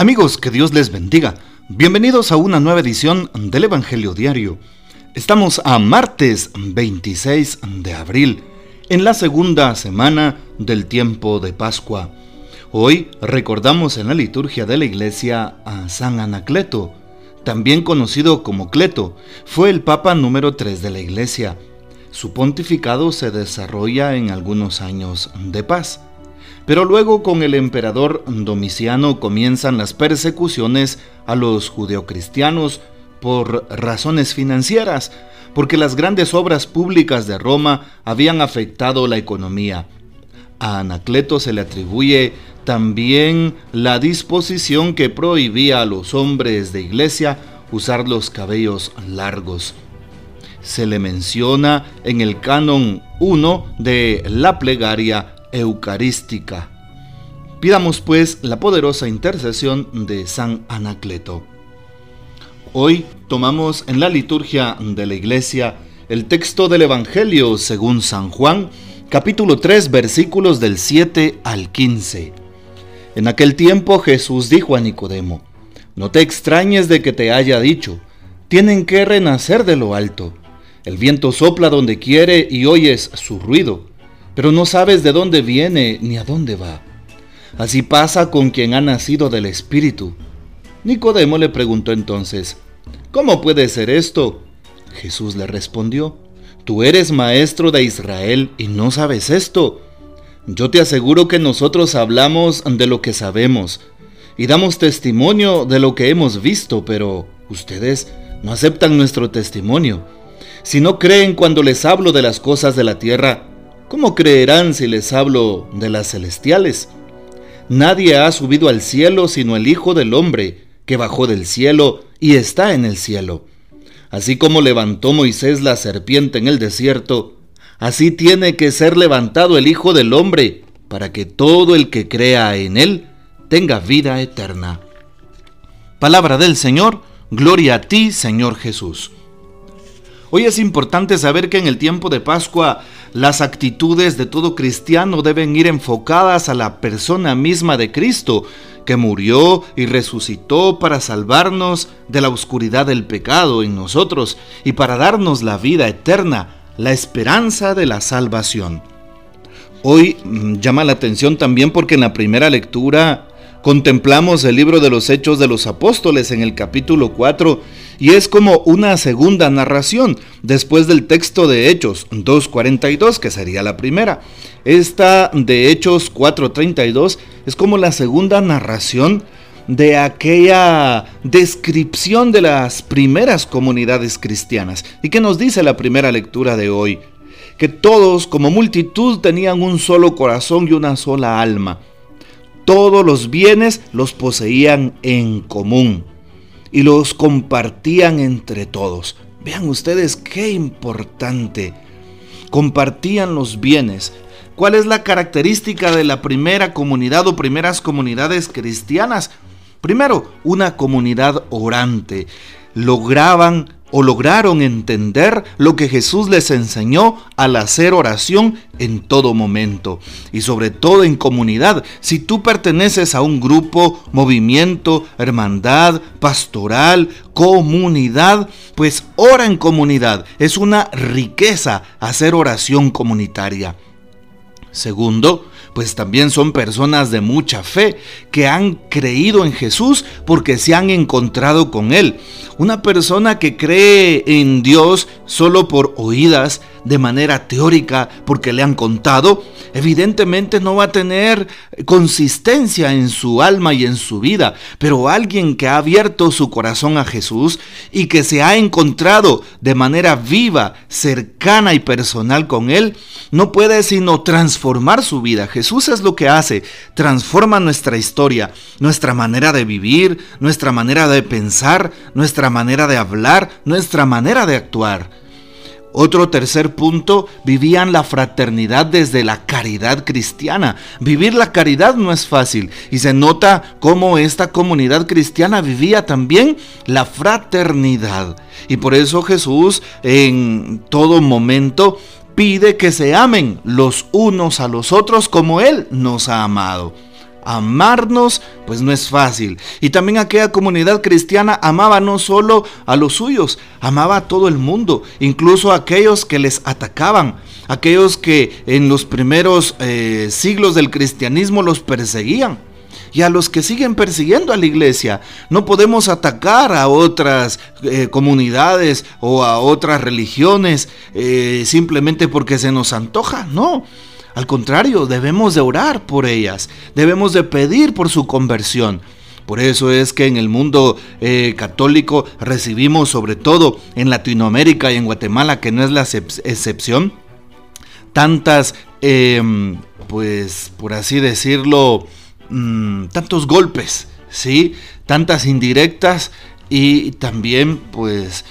Amigos, que Dios les bendiga. Bienvenidos a una nueva edición del Evangelio Diario. Estamos a martes 26 de abril, en la segunda semana del tiempo de Pascua. Hoy recordamos en la liturgia de la iglesia a San Anacleto, también conocido como Cleto. Fue el papa número 3 de la iglesia. Su pontificado se desarrolla en algunos años de paz. Pero luego con el emperador Domiciano comienzan las persecuciones a los judeocristianos por razones financieras, porque las grandes obras públicas de Roma habían afectado la economía. A Anacleto se le atribuye también la disposición que prohibía a los hombres de iglesia usar los cabellos largos. Se le menciona en el canon 1 de la plegaria eucarística. Pidamos pues la poderosa intercesión de San Anacleto. Hoy tomamos en la liturgia de la iglesia el texto del Evangelio según San Juan, capítulo 3, versículos del 7 al 15. En aquel tiempo Jesús dijo a Nicodemo, No te extrañes de que te haya dicho, tienen que renacer de lo alto. El viento sopla donde quiere y oyes su ruido pero no sabes de dónde viene ni a dónde va. Así pasa con quien ha nacido del Espíritu. Nicodemo le preguntó entonces, ¿Cómo puede ser esto? Jesús le respondió, Tú eres maestro de Israel y no sabes esto. Yo te aseguro que nosotros hablamos de lo que sabemos y damos testimonio de lo que hemos visto, pero ustedes no aceptan nuestro testimonio. Si no creen cuando les hablo de las cosas de la tierra, ¿Cómo creerán si les hablo de las celestiales? Nadie ha subido al cielo sino el Hijo del Hombre, que bajó del cielo y está en el cielo. Así como levantó Moisés la serpiente en el desierto, así tiene que ser levantado el Hijo del Hombre, para que todo el que crea en él tenga vida eterna. Palabra del Señor, gloria a ti, Señor Jesús. Hoy es importante saber que en el tiempo de Pascua las actitudes de todo cristiano deben ir enfocadas a la persona misma de Cristo, que murió y resucitó para salvarnos de la oscuridad del pecado en nosotros y para darnos la vida eterna, la esperanza de la salvación. Hoy mm, llama la atención también porque en la primera lectura contemplamos el libro de los Hechos de los Apóstoles en el capítulo 4 y es como una segunda narración después del texto de Hechos 2.42 que sería la primera. Esta de Hechos 4.32 es como la segunda narración de aquella descripción de las primeras comunidades cristianas. ¿Y qué nos dice la primera lectura de hoy? Que todos como multitud tenían un solo corazón y una sola alma todos los bienes los poseían en común y los compartían entre todos. Vean ustedes qué importante. Compartían los bienes. ¿Cuál es la característica de la primera comunidad o primeras comunidades cristianas? Primero, una comunidad orante. Lograban o lograron entender lo que Jesús les enseñó al hacer oración en todo momento y sobre todo en comunidad. Si tú perteneces a un grupo, movimiento, hermandad, pastoral, comunidad, pues ora en comunidad. Es una riqueza hacer oración comunitaria. Segundo, pues también son personas de mucha fe que han creído en Jesús porque se han encontrado con Él. Una persona que cree en Dios solo por oídas, de manera teórica, porque le han contado, evidentemente no va a tener consistencia en su alma y en su vida. Pero alguien que ha abierto su corazón a Jesús y que se ha encontrado de manera viva, cercana y personal con Él, no puede sino transformar su vida. Jesús es lo que hace, transforma nuestra historia, nuestra manera de vivir, nuestra manera de pensar, nuestra manera de hablar, nuestra manera de actuar. Otro tercer punto, vivían la fraternidad desde la caridad cristiana. Vivir la caridad no es fácil y se nota cómo esta comunidad cristiana vivía también la fraternidad. Y por eso Jesús en todo momento pide que se amen los unos a los otros como Él nos ha amado. Amarnos, pues no es fácil. Y también aquella comunidad cristiana amaba no solo a los suyos, amaba a todo el mundo, incluso a aquellos que les atacaban, aquellos que en los primeros eh, siglos del cristianismo los perseguían y a los que siguen persiguiendo a la iglesia. No podemos atacar a otras eh, comunidades o a otras religiones eh, simplemente porque se nos antoja, no. Al contrario, debemos de orar por ellas, debemos de pedir por su conversión. Por eso es que en el mundo eh, católico recibimos, sobre todo en Latinoamérica y en Guatemala, que no es la excepción, tantas, em, pues por así decirlo, mm, tantos golpes, ¿sí? Tantas indirectas y también pues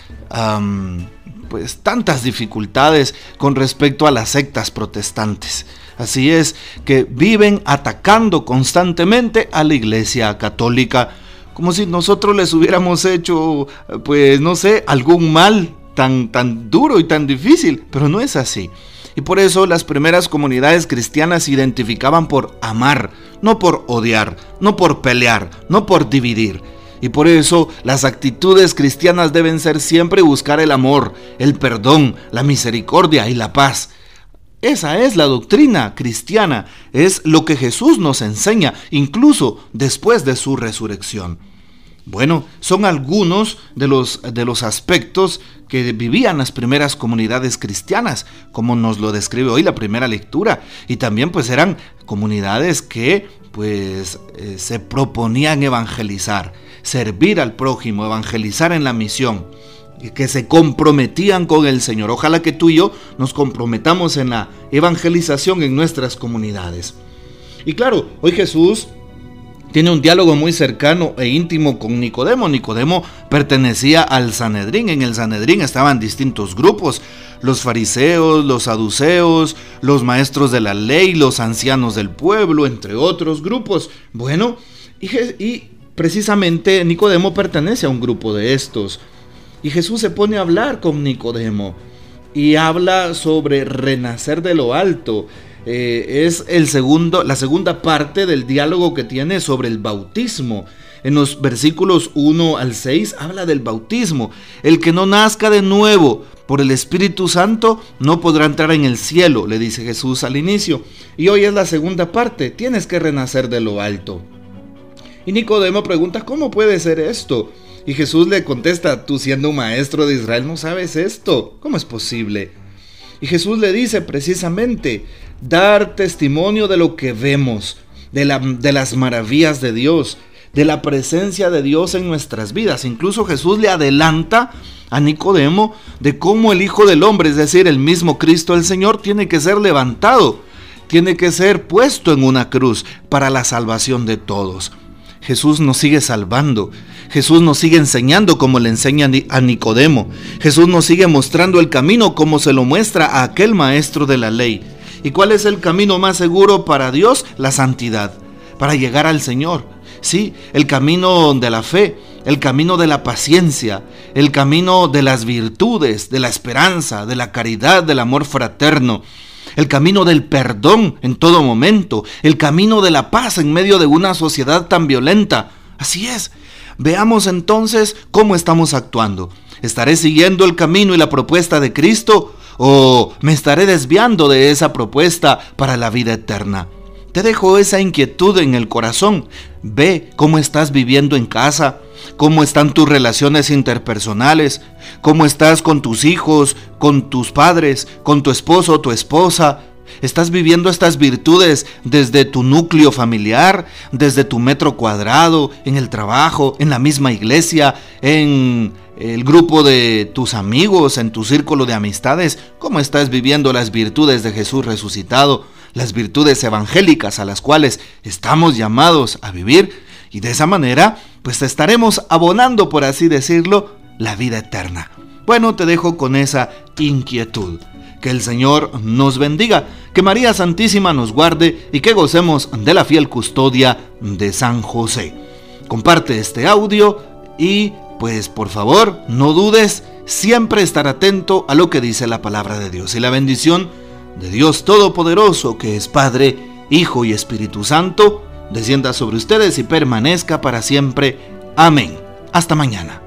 pues tantas dificultades con respecto a las sectas protestantes. Así es que viven atacando constantemente a la Iglesia Católica, como si nosotros les hubiéramos hecho, pues no sé, algún mal tan, tan duro y tan difícil, pero no es así. Y por eso las primeras comunidades cristianas se identificaban por amar, no por odiar, no por pelear, no por dividir. Y por eso las actitudes cristianas deben ser siempre buscar el amor, el perdón, la misericordia y la paz. Esa es la doctrina cristiana, es lo que Jesús nos enseña, incluso después de su resurrección. Bueno, son algunos de los, de los aspectos que vivían las primeras comunidades cristianas, como nos lo describe hoy la primera lectura, y también pues eran comunidades que pues eh, se proponían evangelizar, servir al prójimo, evangelizar en la misión, que se comprometían con el Señor. Ojalá que tú y yo nos comprometamos en la evangelización en nuestras comunidades. Y claro, hoy Jesús tiene un diálogo muy cercano e íntimo con Nicodemo. Nicodemo pertenecía al Sanedrín. En el Sanedrín estaban distintos grupos, los fariseos, los saduceos, los maestros de la ley, los ancianos del pueblo, entre otros grupos. Bueno, y, y precisamente Nicodemo pertenece a un grupo de estos. Y Jesús se pone a hablar con Nicodemo y habla sobre renacer de lo alto. Eh, es el segundo, la segunda parte del diálogo que tiene sobre el bautismo. En los versículos 1 al 6 habla del bautismo. El que no nazca de nuevo por el Espíritu Santo no podrá entrar en el cielo, le dice Jesús al inicio. Y hoy es la segunda parte, tienes que renacer de lo alto. Y Nicodemo pregunta, ¿cómo puede ser esto? Y Jesús le contesta, tú siendo un maestro de Israel no sabes esto, ¿cómo es posible? Y Jesús le dice precisamente, dar testimonio de lo que vemos, de, de las maravillas de Dios, de la presencia de Dios en nuestras vidas. Incluso Jesús le adelanta a Nicodemo de cómo el Hijo del Hombre, es decir, el mismo Cristo el Señor, tiene que ser levantado, tiene que ser puesto en una cruz para la salvación de todos. Jesús nos sigue salvando. Jesús nos sigue enseñando como le enseña a Nicodemo. Jesús nos sigue mostrando el camino como se lo muestra a aquel maestro de la ley. ¿Y cuál es el camino más seguro para Dios? La santidad, para llegar al Señor. Sí, el camino de la fe, el camino de la paciencia, el camino de las virtudes, de la esperanza, de la caridad, del amor fraterno, el camino del perdón en todo momento, el camino de la paz en medio de una sociedad tan violenta. Así es. Veamos entonces cómo estamos actuando. ¿Estaré siguiendo el camino y la propuesta de Cristo o me estaré desviando de esa propuesta para la vida eterna? Te dejo esa inquietud en el corazón. Ve cómo estás viviendo en casa, cómo están tus relaciones interpersonales, cómo estás con tus hijos, con tus padres, con tu esposo tu esposa. Estás viviendo estas virtudes desde tu núcleo familiar, desde tu metro cuadrado, en el trabajo, en la misma iglesia, en el grupo de tus amigos, en tu círculo de amistades. ¿Cómo estás viviendo las virtudes de Jesús resucitado? Las virtudes evangélicas a las cuales estamos llamados a vivir. Y de esa manera pues estaremos abonando, por así decirlo, la vida eterna. Bueno, te dejo con esa inquietud. Que el Señor nos bendiga, que María Santísima nos guarde y que gocemos de la fiel custodia de San José. Comparte este audio y pues por favor no dudes siempre estar atento a lo que dice la palabra de Dios y la bendición de Dios Todopoderoso que es Padre, Hijo y Espíritu Santo descienda sobre ustedes y permanezca para siempre. Amén. Hasta mañana.